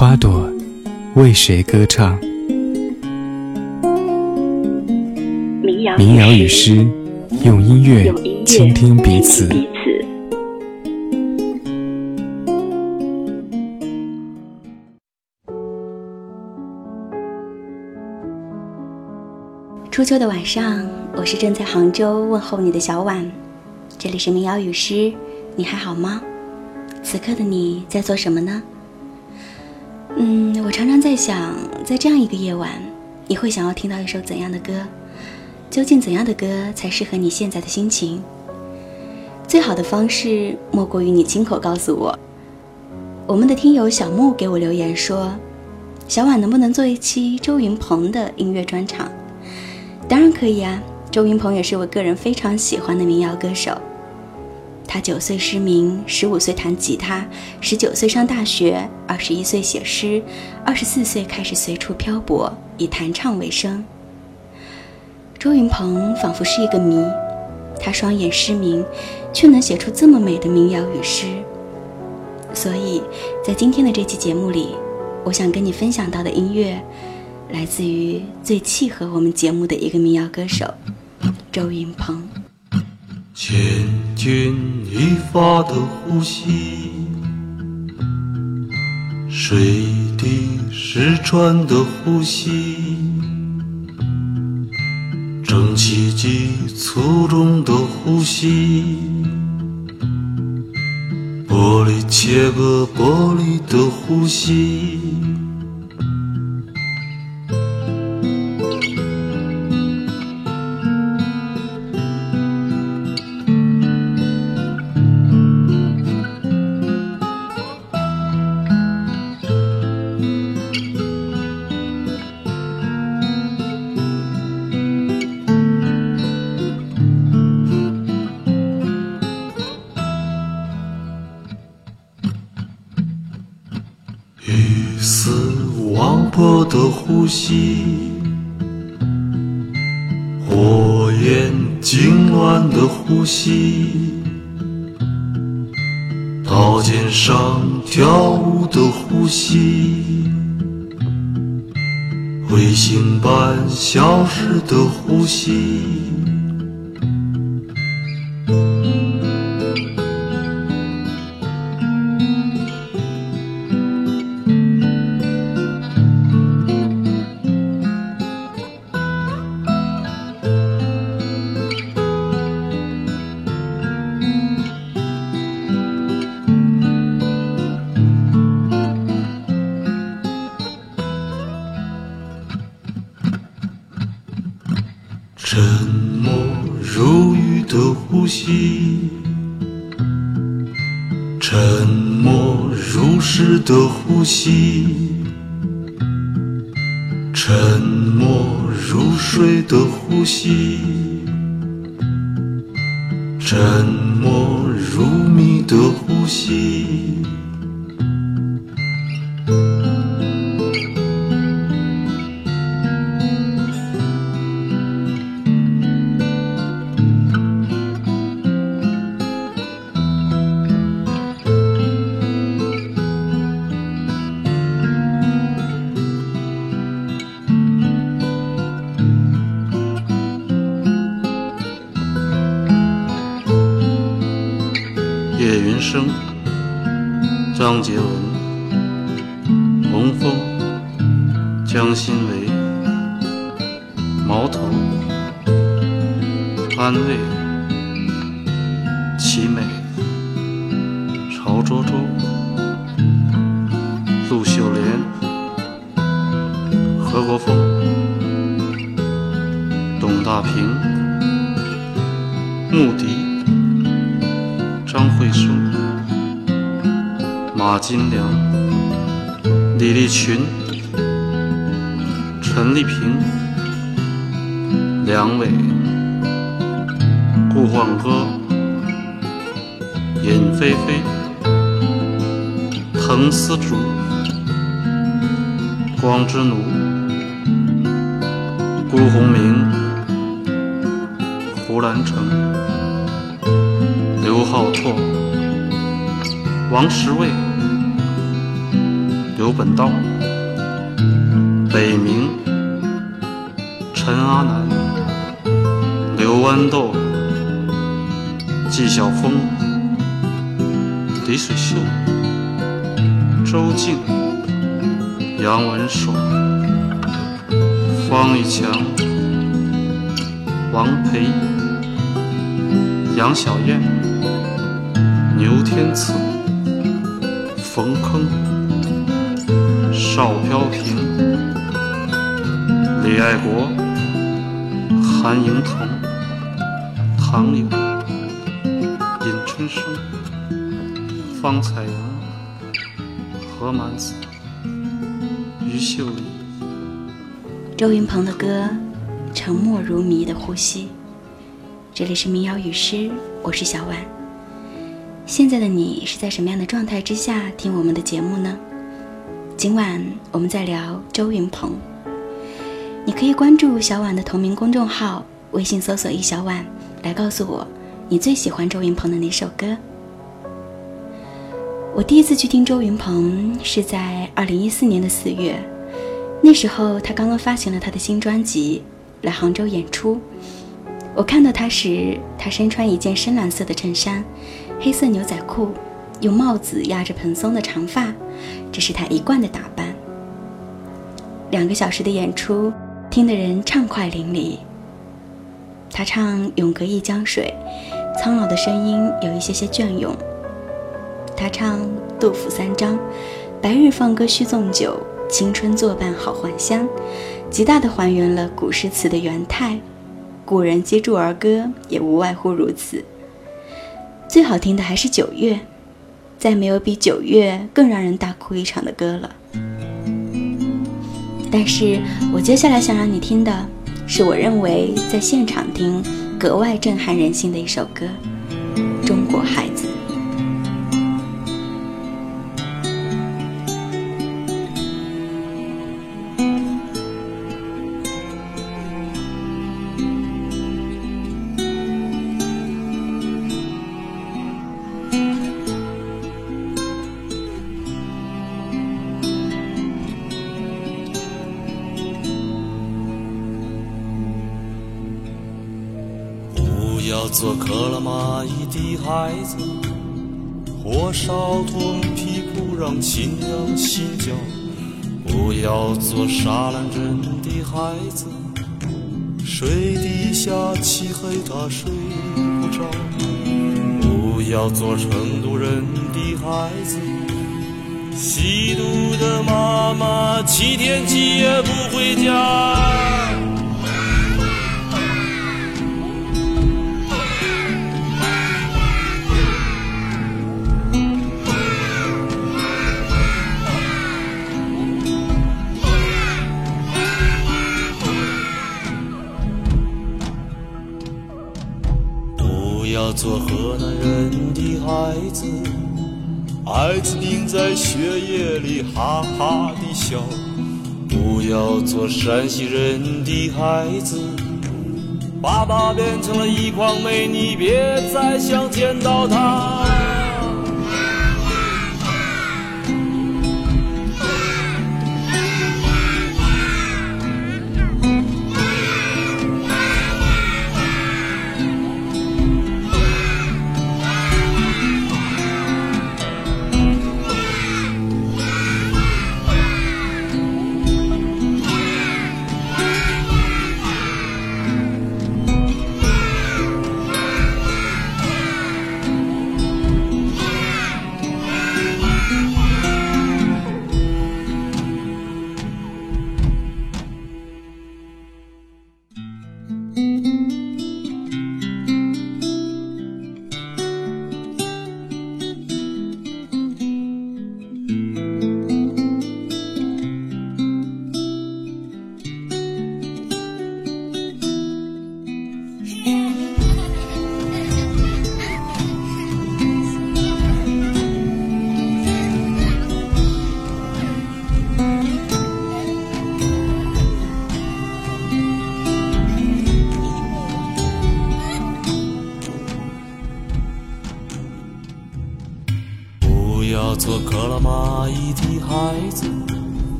花朵为谁歌唱？民谣与诗，用音乐倾听彼此。初秋的晚上，我是正在杭州问候你的小婉。这里是民谣与诗，你还好吗？此刻的你在做什么呢？嗯，我常常在想，在这样一个夜晚，你会想要听到一首怎样的歌？究竟怎样的歌才适合你现在的心情？最好的方式莫过于你亲口告诉我。我们的听友小木给我留言说：“小婉能不能做一期周云鹏的音乐专场？”当然可以啊，周云鹏也是我个人非常喜欢的民谣歌手。他九岁失明，十五岁弹吉他，十九岁上大学，二十一岁写诗，二十四岁开始随处漂泊，以弹唱为生。周云鹏仿佛是一个谜，他双眼失明，却能写出这么美的民谣与诗。所以在今天的这期节目里，我想跟你分享到的音乐。来自于最契合我们节目的一个民谣歌手周云鹏千钧一发的呼吸水滴石穿的呼吸蒸汽机粗重的呼吸玻璃切割玻璃的呼吸。呼吸，刀尖上跳舞的呼吸，彗星般消失的呼吸。沉默如鱼的呼吸，沉默如诗的呼吸，沉默如水的呼吸，沉默如谜的呼吸。董大平，穆迪，张惠淑。马金良、李立群、陈丽萍、梁伟、顾焕歌、尹菲菲、滕思竹、光之奴、辜鸿铭、胡兰成、刘浩拓、王石卫。刘本道、北冥、陈阿南、刘豌豆、纪晓峰、李水秀、周静、杨文爽、方玉强、王培、杨小燕、牛天赐、冯铿。邵飘萍、李爱国、韩迎彤、唐颖、尹春生、方彩阳、何满子、于秀丽。周云鹏的歌《沉默如谜的呼吸》，这里是民谣与诗，我是小婉。现在的你是在什么样的状态之下听我们的节目呢？今晚我们在聊周云鹏，你可以关注小婉的同名公众号，微信搜索“一小婉”，来告诉我你最喜欢周云鹏的哪首歌。我第一次去听周云鹏是在二零一四年的四月，那时候他刚刚发行了他的新专辑，来杭州演出。我看到他时，他身穿一件深蓝色的衬衫，黑色牛仔裤。用帽子压着蓬松的长发，这是他一贯的打扮。两个小时的演出，听得人畅快淋漓。他唱《永隔一江水》，苍老的声音有一些些隽永。他唱杜甫三章：“白日放歌须纵酒，青春作伴好还乡”，极大的还原了古诗词的原态。古人接住儿歌，也无外乎如此。最好听的还是《九月》。再没有比九月更让人大哭一场的歌了。但是我接下来想让你听的，是我认为在现场听格外震撼人心的一首歌，《中国海孩子，火烧臀屁股让亲娘心焦；不要做沙烂人的孩子，水底下漆黑他睡不着；不要做成都人的孩子，吸毒的妈妈七天七夜不回家。孩子，艾滋病在血液里哈哈地笑。不要做山西人的孩子，爸爸变成了一筐煤，你别再想见到他。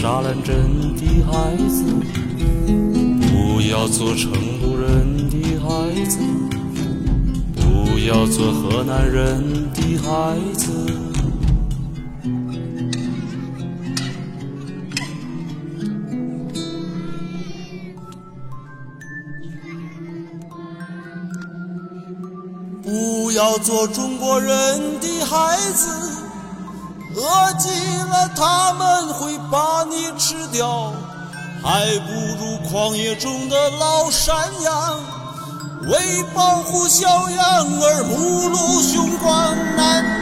沙兰镇的孩子，不要做成都人的孩子，不要做河南人的孩子。不要做中国人的孩子，饿极了他们会把你吃掉，还不如旷野中的老山羊，为保护小羊儿目露凶光。人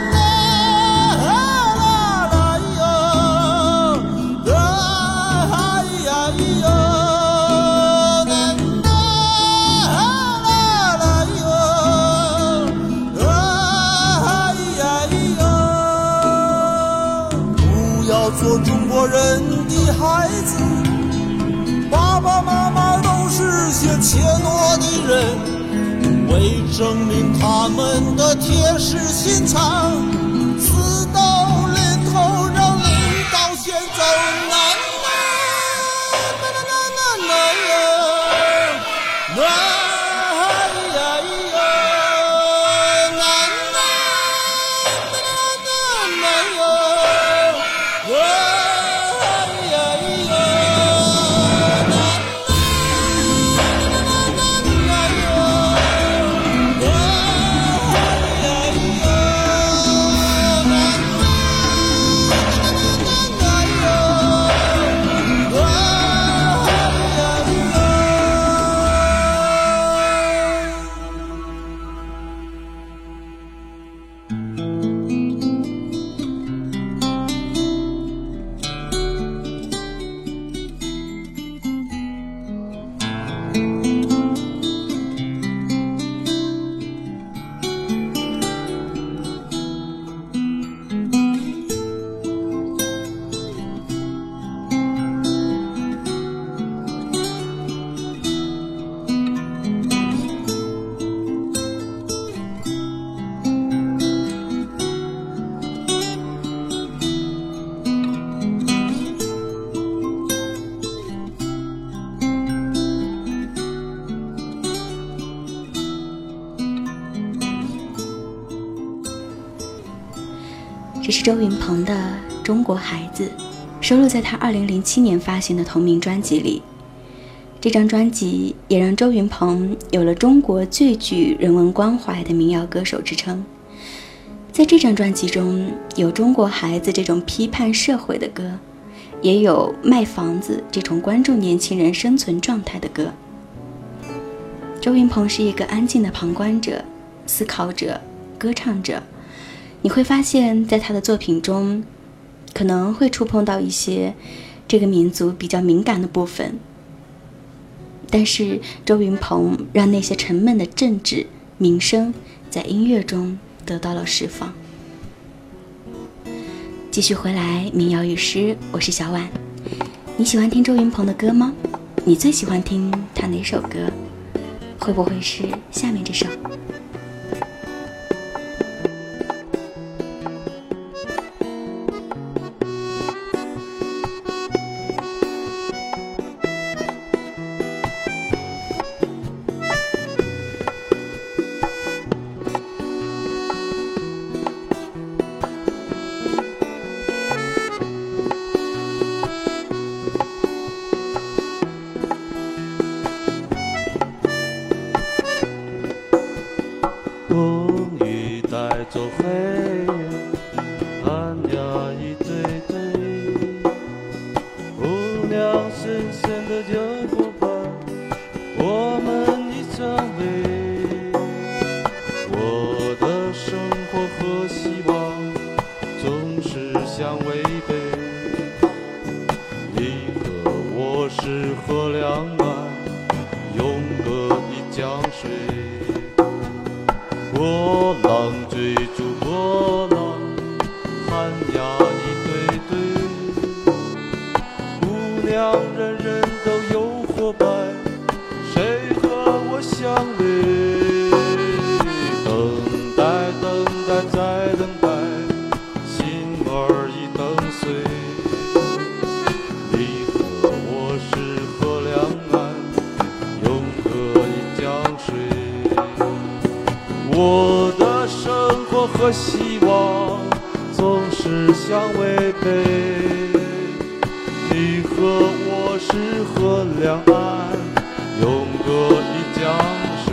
是些怯懦的人，为证明他们的铁石心肠，周云鹏的《中国孩子》，收录在他2007年发行的同名专辑里。这张专辑也让周云鹏有了“中国最具人文关怀的民谣歌手”之称。在这张专辑中有《中国孩子》这种批判社会的歌，也有《卖房子》这种关注年轻人生存状态的歌。周云鹏是一个安静的旁观者、思考者、歌唱者。你会发现在他的作品中，可能会触碰到一些这个民族比较敏感的部分。但是周云鹏让那些沉闷的政治民生在音乐中得到了释放。继续回来，民谣与诗，我是小婉。你喜欢听周云鹏的歌吗？你最喜欢听他哪首歌？会不会是下面这首？总会，是河两岸，永隔一江水。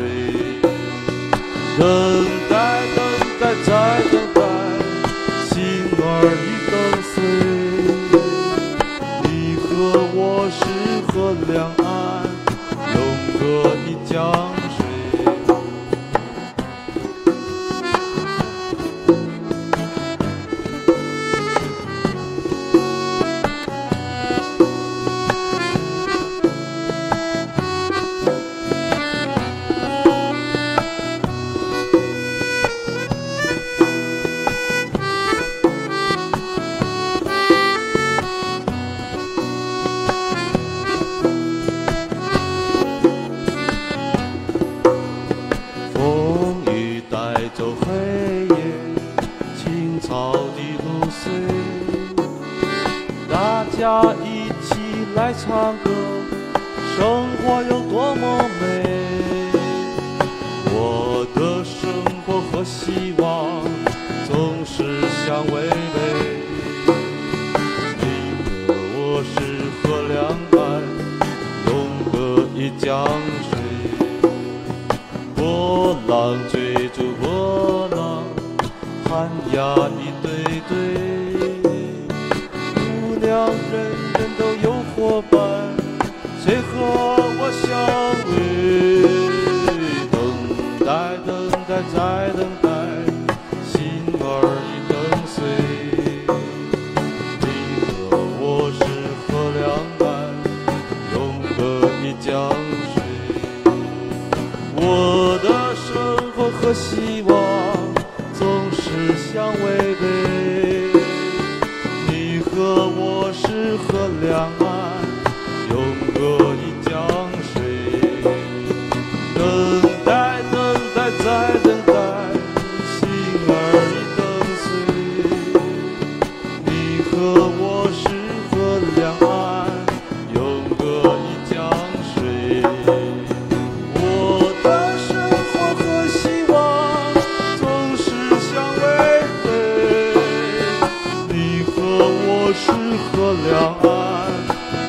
隔两岸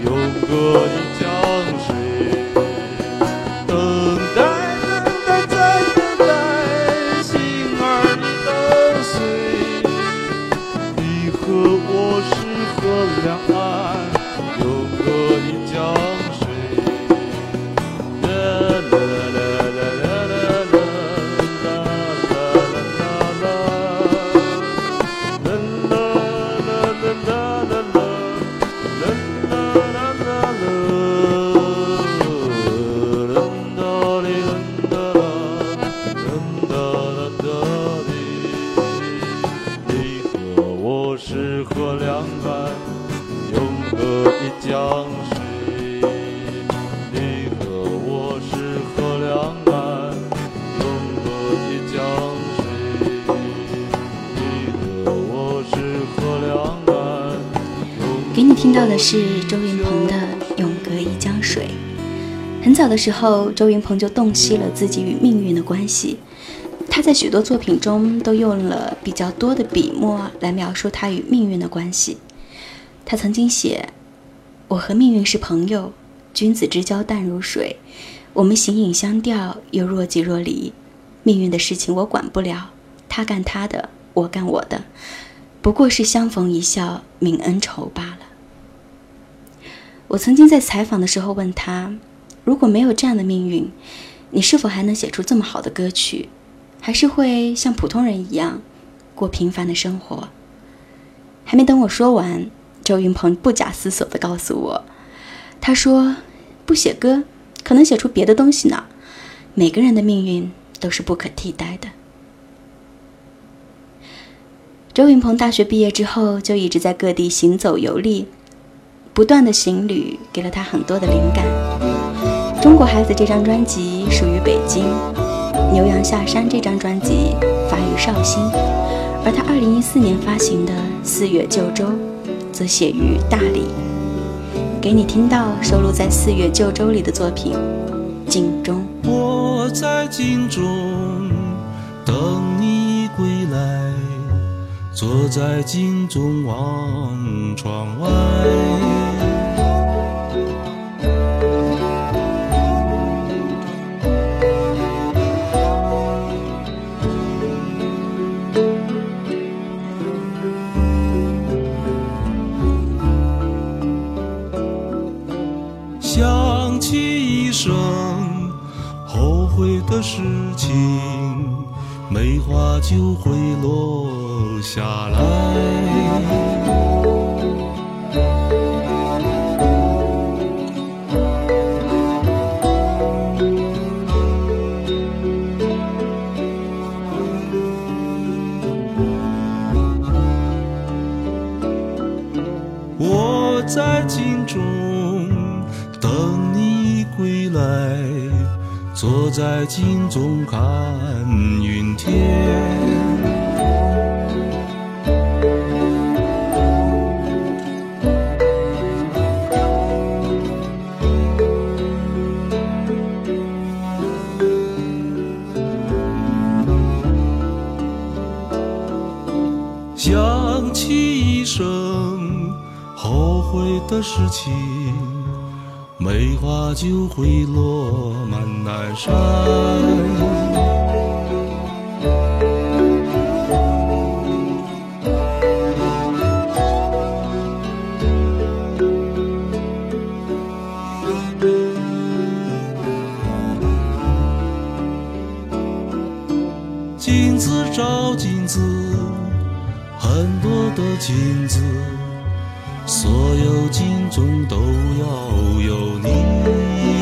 有个的时候，周云鹏就洞悉了自己与命运的关系。他在许多作品中都用了比较多的笔墨来描述他与命运的关系。他曾经写：“我和命运是朋友，君子之交淡如水，我们形影相吊，又若即若离。命运的事情我管不了，他干他的，我干我的，不过是相逢一笑泯恩仇罢了。”我曾经在采访的时候问他：“如果没有这样的命运，你是否还能写出这么好的歌曲？还是会像普通人一样过平凡的生活？”还没等我说完，周云鹏不假思索地告诉我：“他说，不写歌，可能写出别的东西呢。每个人的命运都是不可替代的。”周云鹏大学毕业之后，就一直在各地行走游历。不断的行旅给了他很多的灵感。《中国孩子》这张专辑属于北京，《牛羊下山》这张专辑发于绍兴，而他2014年发行的《四月旧州》则写于大理。给你听到收录在《四月旧州》里的作品《镜中》。我在镜中等你归。来，坐在镜中望窗外。事情，梅花就会落下来。在镜中看云天。想起一生后悔的事情，梅花就会落满南山。镜子照镜子，很多的镜子，所有镜中都要有你。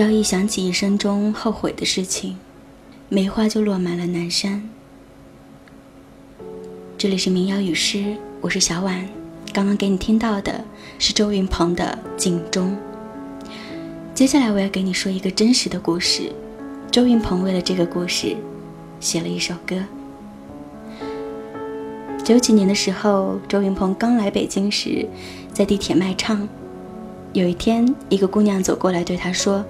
只要一想起一生中后悔的事情，梅花就落满了南山。这里是民谣与诗，我是小婉。刚刚给你听到的是周云鹏的《镜中》。接下来我要给你说一个真实的故事。周云鹏为了这个故事，写了一首歌。九几年的时候，周云鹏刚来北京时，在地铁卖唱。有一天，一个姑娘走过来对他说：“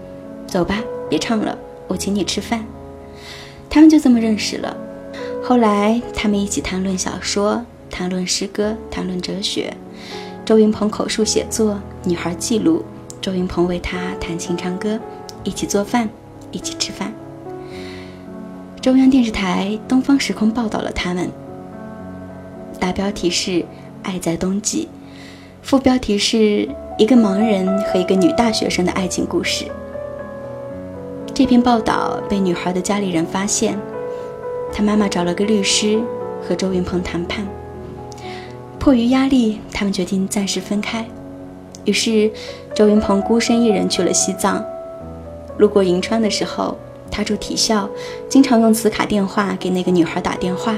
走吧，别唱了，我请你吃饭。”他们就这么认识了。后来，他们一起谈论小说，谈论诗歌，谈论哲学。周云鹏口述写作，女孩记录。周云鹏为她弹琴唱歌，一起做饭，一起吃饭。中央电视台《东方时空》报道了他们。大标题是《爱在冬季》，副标题是一个盲人和一个女大学生的爱情故事。这篇报道被女孩的家里人发现，她妈妈找了个律师和周云鹏谈判。迫于压力，他们决定暂时分开。于是，周云鹏孤身一人去了西藏。路过银川的时候，他住体校，经常用磁卡电话给那个女孩打电话。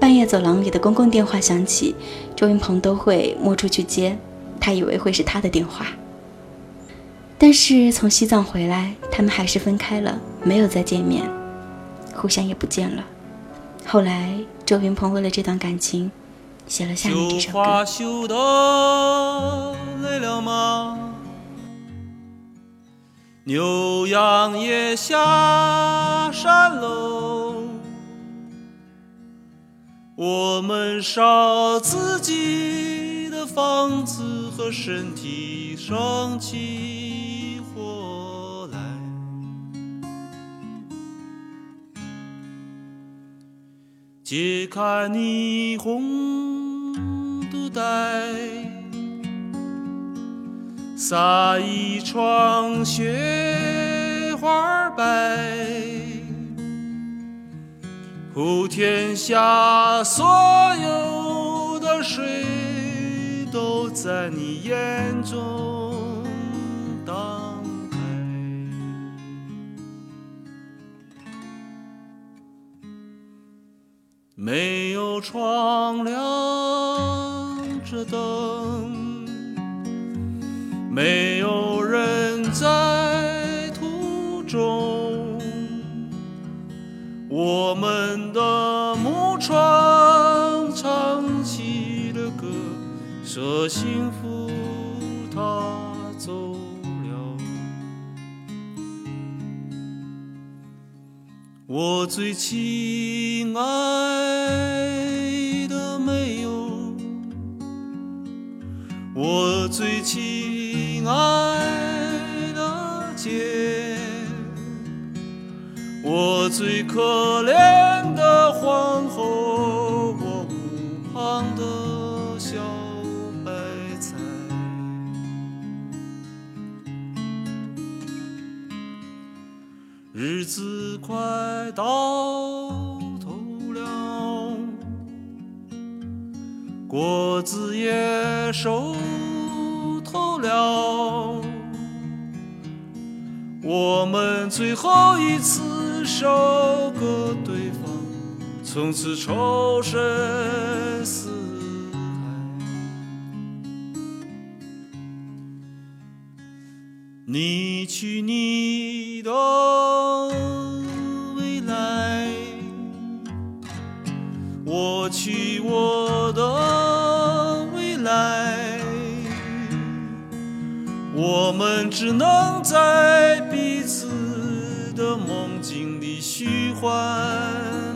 半夜走廊里的公共电话响起，周云鹏都会摸出去接，他以为会是他的电话。但是从西藏回来，他们还是分开了，没有再见面，互相也不见了。后来，周云鹏为了这段感情，写了下面这首歌。羞得累了吗？牛羊也下山喽。我们烧自己的房子和身体，生起火来。解开霓虹的带，撒一床雪花白。普天下所有的水在你眼中荡开，没有窗亮着灯，没有幸福他走了。我最亲爱的没有，我最亲爱的姐。我最可怜的皇后，日子快到头了，果子也熟透了，我们最后一次。收割对方，从此仇深似海。你去你的我的未来，我们只能在彼此的梦境里。虚幻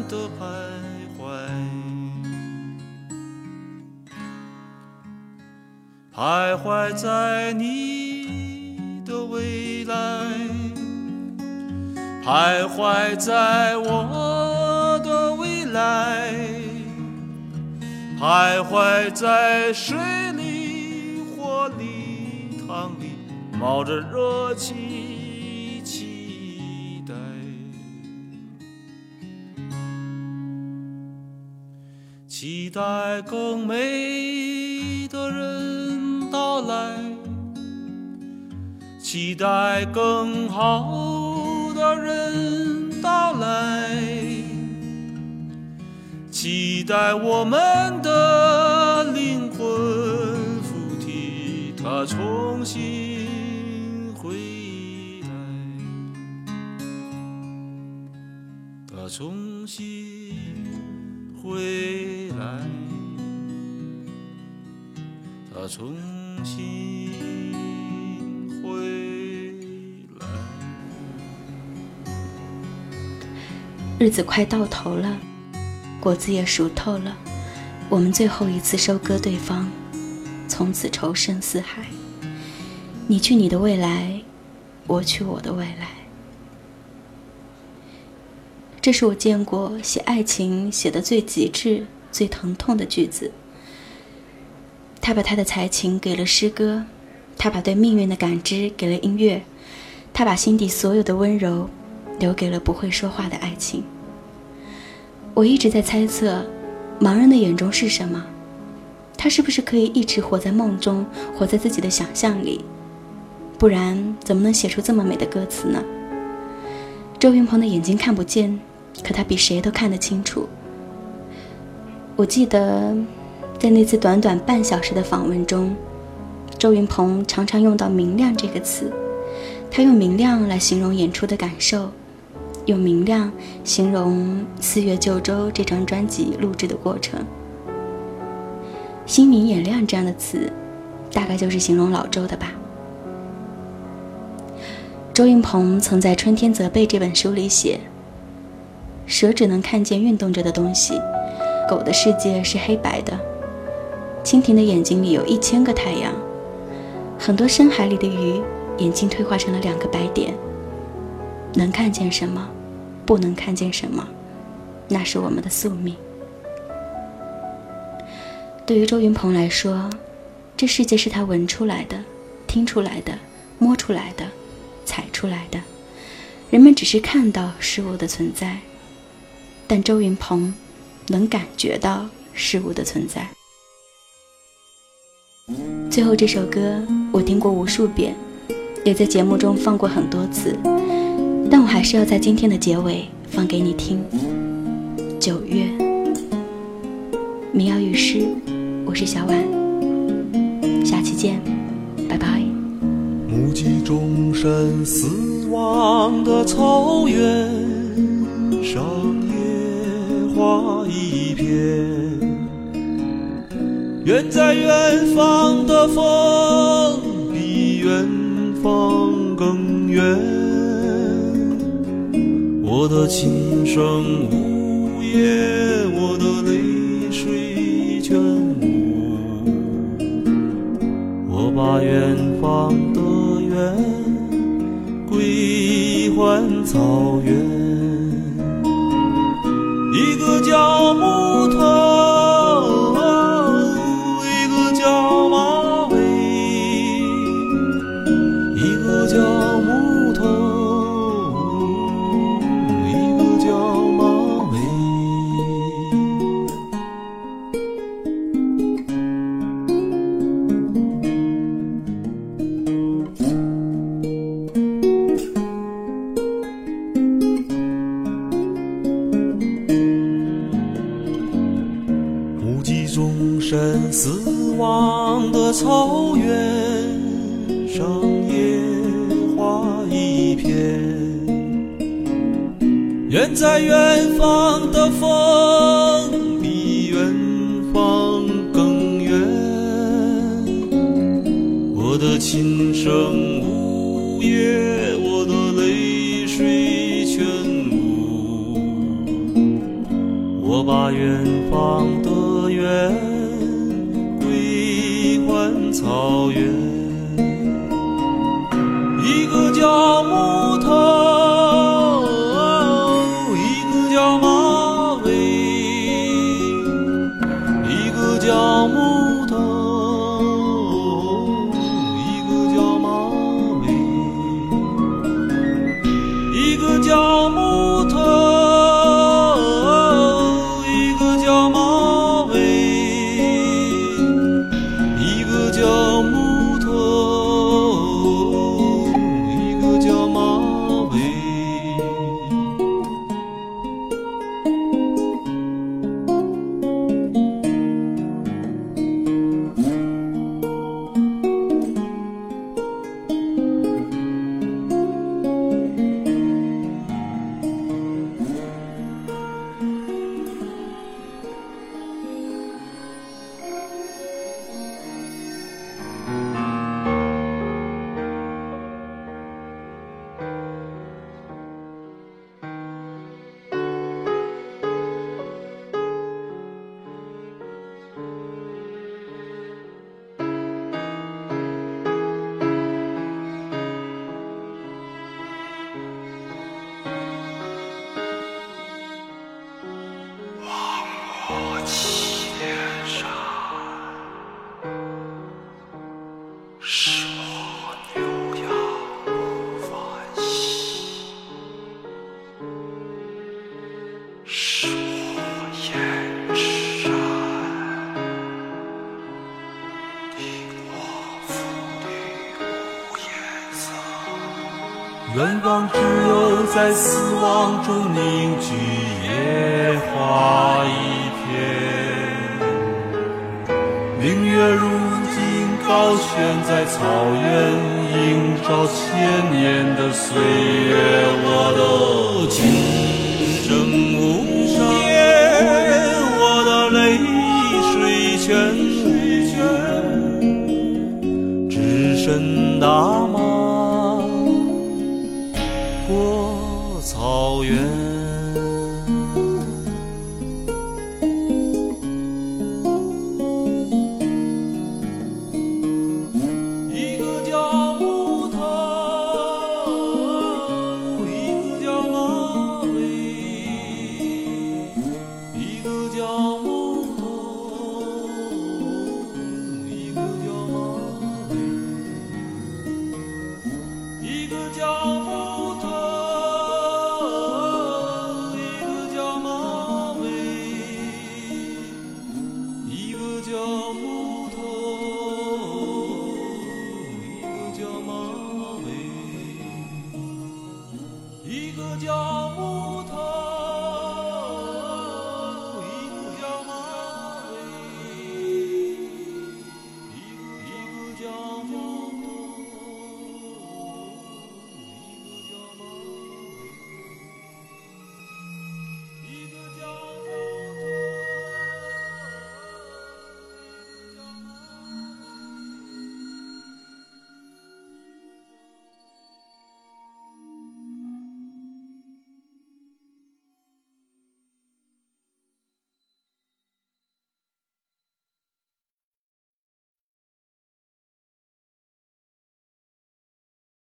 的徘徊，徘徊在你的未来，徘徊在我的未来，徘徊在水里、火里、汤里，冒着热气。期待更美的人到来，期待更好的人到来，期待我们的灵魂附体，它重新回来，它重新回来，它重新回来。日子快到头了，果子也熟透了，我们最后一次收割对方，从此仇深似海。你去你的未来，我去我的未来。这是我见过写爱情写的最极致、最疼痛的句子。他把他的才情给了诗歌，他把对命运的感知给了音乐，他把心底所有的温柔留给了不会说话的爱情。我一直在猜测，盲人的眼中是什么？他是不是可以一直活在梦中，活在自己的想象里？不然怎么能写出这么美的歌词呢？周云鹏的眼睛看不见，可他比谁都看得清楚。我记得，在那次短短半小时的访问中，周云鹏常常用到“明亮”这个词，他用明亮来形容演出的感受。用明亮形容《四月九州》这张专辑录制的过程，“心明眼亮”这样的词，大概就是形容老周的吧。周云鹏曾在《春天责备》这本书里写：“蛇只能看见运动着的东西，狗的世界是黑白的，蜻蜓的眼睛里有一千个太阳，很多深海里的鱼眼睛退化成了两个白点。能看见什么？”不能看见什么，那是我们的宿命。对于周云鹏来说，这世界是他闻出来的、听出来的、摸出来的、踩出来的。人们只是看到事物的存在，但周云鹏能感觉到事物的存在。最后这首歌我听过无数遍，也在节目中放过很多次。但我还是要在今天的结尾放给你听。九月，民谣与诗，我是小婉，下期见，拜拜。目击众生死亡的草原上，野花一片，远在远方的风比远方更远。我的琴声呜咽，我的泪水全无。我把远方的远归还草原，一个叫木头，起